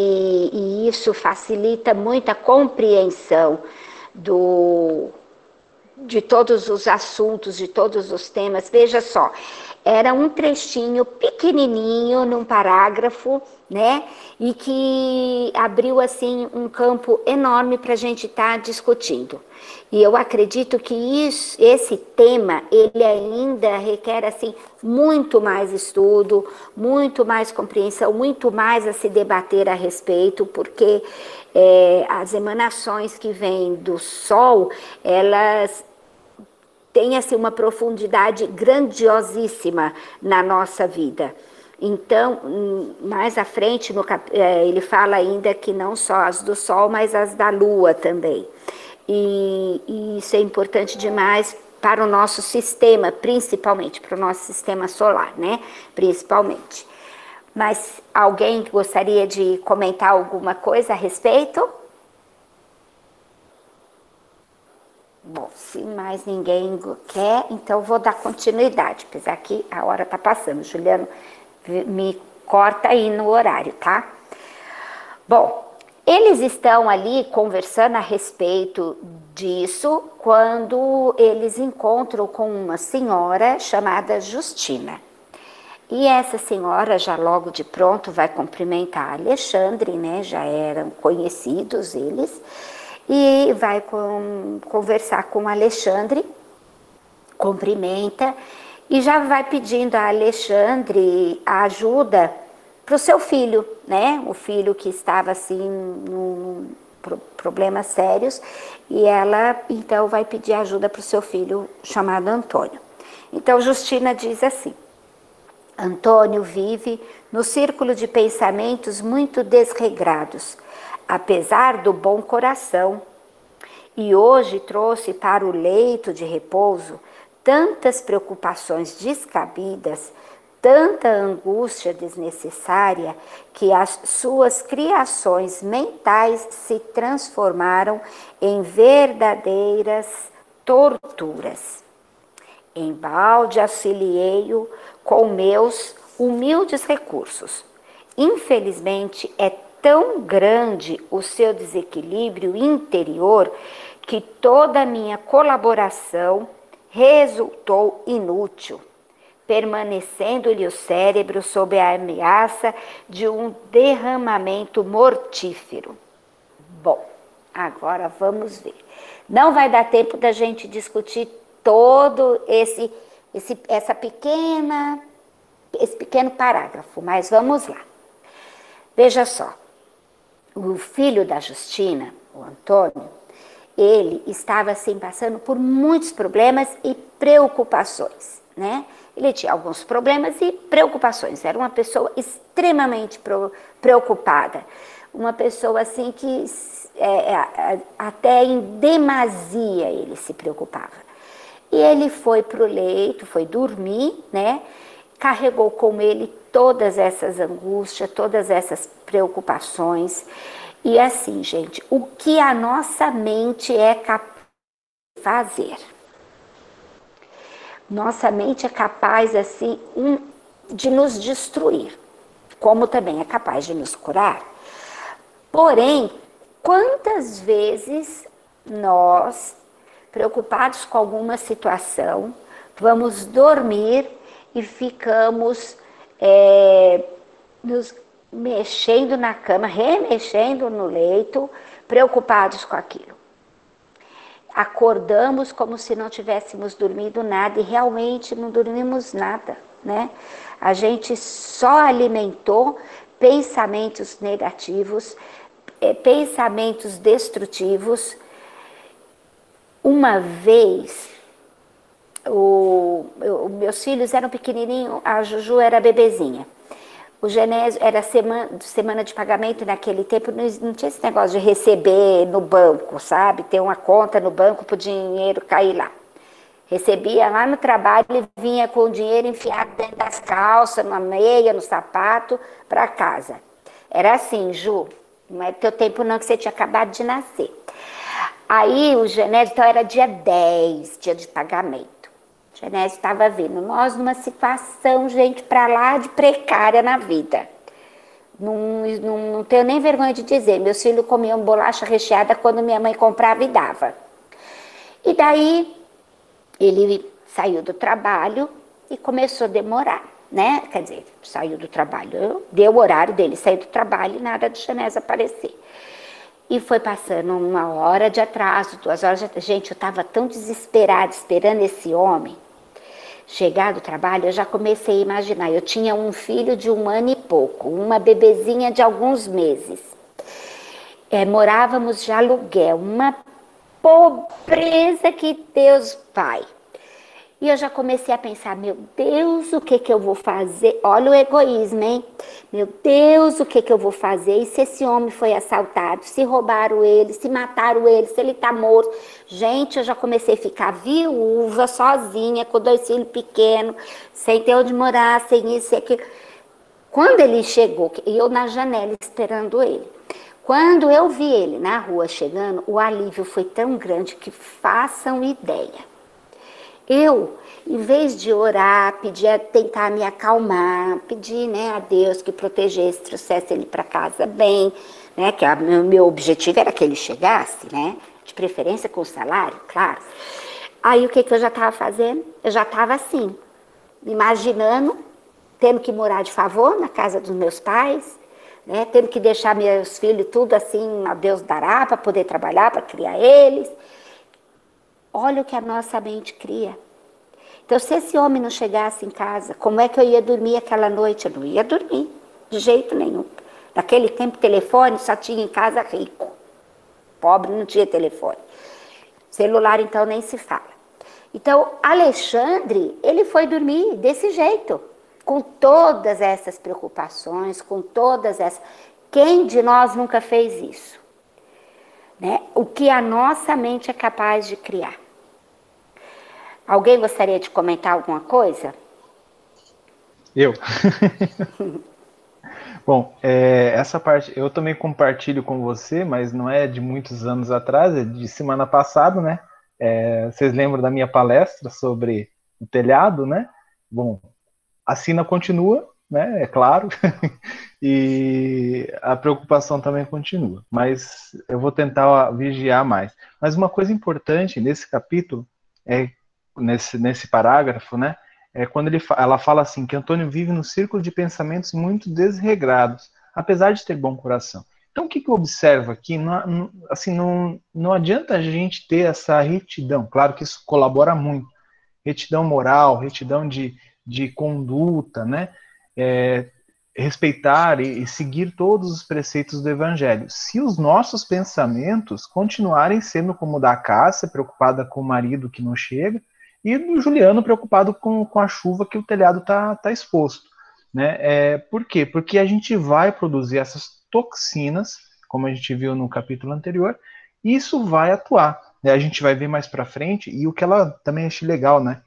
e isso facilita muito a compreensão do, de todos os assuntos, de todos os temas. Veja só, era um trechinho pequenininho num parágrafo, né? E que abriu assim um campo enorme para a gente estar tá discutindo. E eu acredito que isso, esse tema ele ainda requer assim muito mais estudo, muito mais compreensão, muito mais a se debater a respeito, porque é, as emanações que vêm do Sol, elas têm assim, uma profundidade grandiosíssima na nossa vida. Então, mais à frente, no, é, ele fala ainda que não só as do Sol, mas as da Lua também. E, e isso é importante demais para o nosso sistema, principalmente para o nosso sistema solar, né? Principalmente. Mas alguém gostaria de comentar alguma coisa a respeito? Bom, se mais ninguém quer, então vou dar continuidade, apesar que a hora está passando. Juliano, me corta aí no horário, tá? Bom, eles estão ali conversando a respeito disso quando eles encontram com uma senhora chamada Justina. E essa senhora já logo de pronto vai cumprimentar Alexandre, né? Já eram conhecidos eles, e vai com, conversar com Alexandre, cumprimenta e já vai pedindo a Alexandre a ajuda para o seu filho, né? O filho que estava assim num problemas sérios e ela então vai pedir ajuda para o seu filho chamado Antônio. Então Justina diz assim: Antônio vive no círculo de pensamentos muito desregrados, apesar do bom coração. E hoje trouxe para o leito de repouso tantas preocupações descabidas tanta angústia desnecessária que as suas criações mentais se transformaram em verdadeiras torturas. Em balde auxiliei-o com meus humildes recursos. Infelizmente, é tão grande o seu desequilíbrio interior que toda a minha colaboração resultou inútil permanecendo-lhe o cérebro sob a ameaça de um derramamento mortífero. Bom, agora vamos ver. Não vai dar tempo da gente discutir todo esse, esse essa pequena esse pequeno parágrafo, mas vamos lá. Veja só. O filho da Justina, o Antônio, ele estava assim passando por muitos problemas e preocupações, né? Ele tinha alguns problemas e preocupações. Era uma pessoa extremamente preocupada. Uma pessoa assim que é, é, até em demasia ele se preocupava. E ele foi para o leito, foi dormir, né? Carregou com ele todas essas angústias, todas essas preocupações. E assim, gente, o que a nossa mente é capaz de fazer? Nossa mente é capaz assim de nos destruir, como também é capaz de nos curar. Porém, quantas vezes nós, preocupados com alguma situação, vamos dormir e ficamos é, nos mexendo na cama, remexendo no leito, preocupados com aquilo acordamos como se não tivéssemos dormido nada e realmente não dormimos nada, né? A gente só alimentou pensamentos negativos, eh, pensamentos destrutivos. Uma vez o, o, meus filhos eram pequenininhos, a Juju era bebezinha. O Genésio era semana, semana de pagamento naquele tempo, não, não tinha esse negócio de receber no banco, sabe? Ter uma conta no banco para o dinheiro cair lá. Recebia lá no trabalho e vinha com o dinheiro enfiado dentro das calças, na meia, no sapato, para casa. Era assim, Ju, não é teu tempo não, que você tinha acabado de nascer. Aí o Genésio, então era dia 10, dia de pagamento. Genésio estava vendo nós numa situação, gente, para lá de precária na vida. Não, não, não, tenho nem vergonha de dizer. Meus filhos comiam bolacha recheada quando minha mãe comprava e dava. E daí ele saiu do trabalho e começou a demorar, né? Quer dizer, saiu do trabalho, deu o horário dele, saiu do trabalho e nada de Genésio aparecer. E foi passando uma hora de atraso, duas horas de atraso. Gente, eu estava tão desesperada esperando esse homem chegar do trabalho. Eu já comecei a imaginar. Eu tinha um filho de um ano e pouco, uma bebezinha de alguns meses. É, morávamos de aluguel, uma pobreza que Deus Pai. E eu já comecei a pensar, meu Deus, o que que eu vou fazer? Olha o egoísmo, hein? Meu Deus, o que que eu vou fazer? E se esse homem foi assaltado? Se roubaram ele? Se mataram ele? Se ele tá morto? Gente, eu já comecei a ficar viúva, sozinha, com dois filhos pequenos, sem ter onde morar, sem isso e aquilo. Quando ele chegou, eu na janela esperando ele. Quando eu vi ele na rua chegando, o alívio foi tão grande que façam ideia. Eu, em vez de orar, pedir, tentar me acalmar, pedir né, a Deus que protegesse, trouxesse ele para casa bem, né, que o meu, meu objetivo era que ele chegasse, né, de preferência com salário, claro. Aí o que, que eu já estava fazendo? Eu já estava assim, imaginando, tendo que morar de favor na casa dos meus pais, né, tendo que deixar meus filhos tudo assim, a Deus dará, para poder trabalhar, para criar eles. Olha o que a nossa mente cria. Então, se esse homem não chegasse em casa, como é que eu ia dormir aquela noite? Eu não ia dormir, de jeito nenhum. Naquele tempo, telefone só tinha em casa rico. Pobre não tinha telefone. Celular, então, nem se fala. Então, Alexandre, ele foi dormir desse jeito, com todas essas preocupações, com todas essas. Quem de nós nunca fez isso? Né? O que a nossa mente é capaz de criar. Alguém gostaria de comentar alguma coisa? Eu. Bom, é, essa parte eu também compartilho com você, mas não é de muitos anos atrás, é de semana passada, né? É, vocês lembram da minha palestra sobre o telhado, né? Bom, a sina continua, né? É claro, e a preocupação também continua, mas eu vou tentar vigiar mais. Mas uma coisa importante nesse capítulo é nesse, nesse parágrafo, né? É quando ele, ela fala assim que Antônio vive no círculo de pensamentos muito desregrados, apesar de ter bom coração. Então, o que, que eu observo aqui? Não, assim, não, não adianta a gente ter essa retidão. Claro que isso colabora muito. Retidão moral, retidão de, de conduta, né? É, respeitar e, e, seguir todos os preceitos do Evangelho. Se os nossos pensamentos continuarem sendo como da Cássia, preocupada com o marido que não chega, e do Juliano preocupado com, com a chuva que o telhado está tá exposto. Né? É, por quê? Porque a gente vai produzir essas toxinas, como a gente viu no capítulo anterior, e isso vai atuar. Né? A gente vai ver mais para frente, e o que ela também achei legal, né?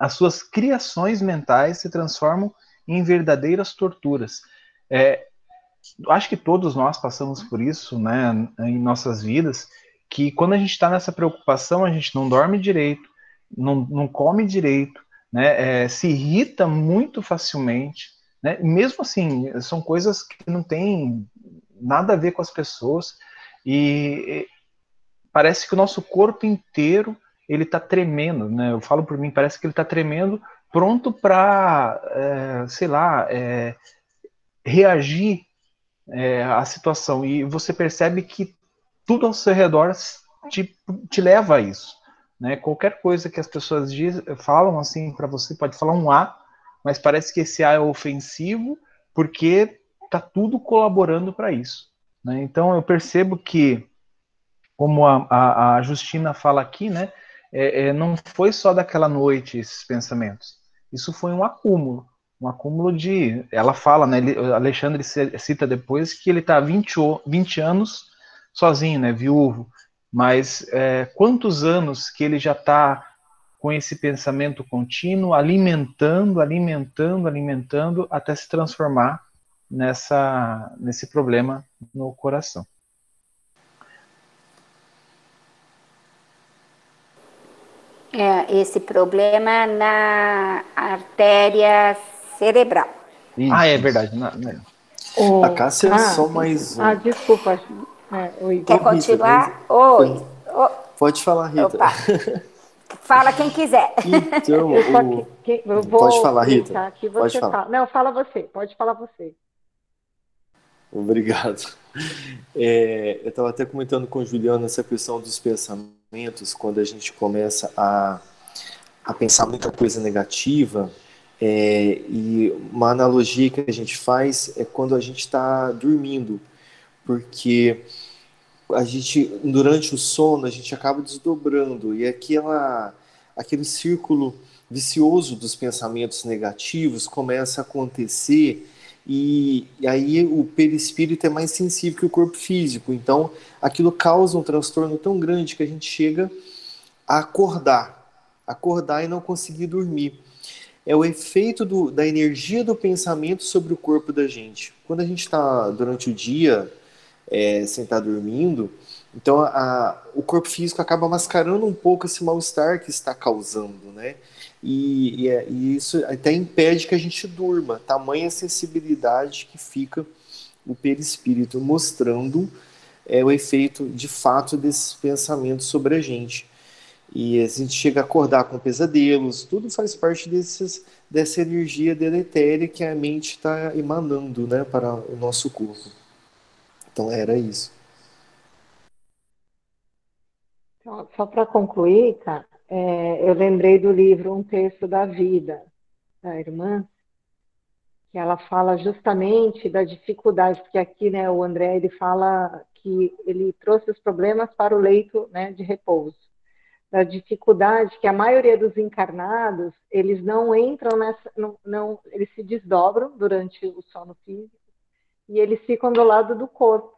As suas criações mentais se transformam em verdadeiras torturas. É, acho que todos nós passamos por isso, né, em nossas vidas, que quando a gente está nessa preocupação, a gente não dorme direito, não, não come direito, né, é, se irrita muito facilmente, né, mesmo assim, são coisas que não têm nada a ver com as pessoas, e, parece que o nosso corpo inteiro ele está tremendo, né, eu falo por mim, parece que ele está tremendo, pronto para, é, sei lá, é, reagir é, à situação, e você percebe que tudo ao seu redor te, te leva a isso. Né? Qualquer coisa que as pessoas diz, falam assim para você, pode falar um A, mas parece que esse A é ofensivo porque está tudo colaborando para isso. Né? Então eu percebo que, como a, a, a, Justina fala aqui, né, é, é, não foi só daquela noite esses pensamentos. Isso foi um acúmulo, um acúmulo de. Ela fala, né? Alexandre cita depois que ele está 20, 20 anos sozinho, né? Viúvo. Mas é, quantos anos que ele já está com esse pensamento contínuo, alimentando, alimentando, alimentando, até se transformar nessa, nesse problema no coração. É, esse problema na artéria cerebral. Isso. Ah, é verdade. Não, não. Oh, a Cássia é ah, só mais um. Ah, desculpa. É, oi. Quer continuar? Oi. Pode falar, Rita. Opa. Fala quem quiser. Então, o... que, que, pode falar, Rita. pode falar. Fala. Não, fala você. Pode falar você. Obrigado. É, eu estava até comentando com o Juliano essa questão dos pensamentos, quando a gente começa a, a pensar muita coisa negativa, é, e uma analogia que a gente faz é quando a gente está dormindo, porque a gente, durante o sono, a gente acaba desdobrando, e aquela, aquele círculo vicioso dos pensamentos negativos começa a acontecer e, e, aí o perispírito é mais sensível que o corpo físico. Então, aquilo causa um transtorno tão grande que a gente chega a acordar, acordar e não conseguir dormir. É o efeito do, da energia do pensamento sobre o corpo da gente. Quando a gente está durante o dia é, sem estar tá dormindo, então a, o corpo físico acaba mascarando um pouco esse mal-estar que está causando, né? E, e, é, e, isso até impede que a gente durma, tamanha sensibilidade que fica o perispírito, mostrando é, o efeito de fato desses pensamentos sobre a gente. E a gente chega a acordar com pesadelos, tudo faz parte desses, dessa energia deletéria que a mente está emanando né, para o nosso corpo. Então era isso. Só para concluir, cara, é, eu lembrei do livro Um Terço da Vida, da irmã, que ela fala justamente da dificuldade, porque aqui né, o André ele fala que ele trouxe os problemas para o leito né, de repouso. Da dificuldade que a maioria dos encarnados, eles não entram nessa, não, não, eles se desdobram durante o sono físico e eles ficam do lado do corpo.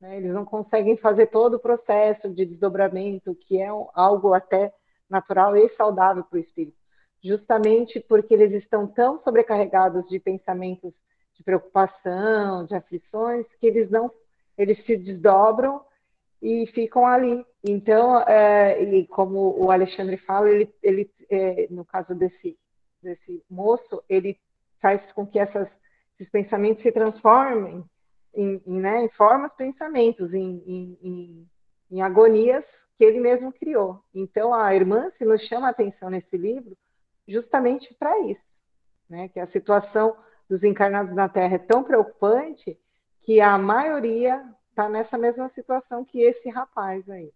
Né? Eles não conseguem fazer todo o processo de desdobramento, que é algo até natural e saudável para o espírito, justamente porque eles estão tão sobrecarregados de pensamentos de preocupação, de aflições, que eles não, eles se desdobram e ficam ali. Então, é, e como o Alexandre fala, ele, ele é, no caso desse desse moço, ele faz com que essas, esses pensamentos se transformem em, em, né, em formas pensamentos, em, em, em agonias que ele mesmo criou. Então, a irmã se nos chama a atenção nesse livro justamente para isso, né? que a situação dos encarnados na Terra é tão preocupante que a maioria está nessa mesma situação que esse rapaz aí.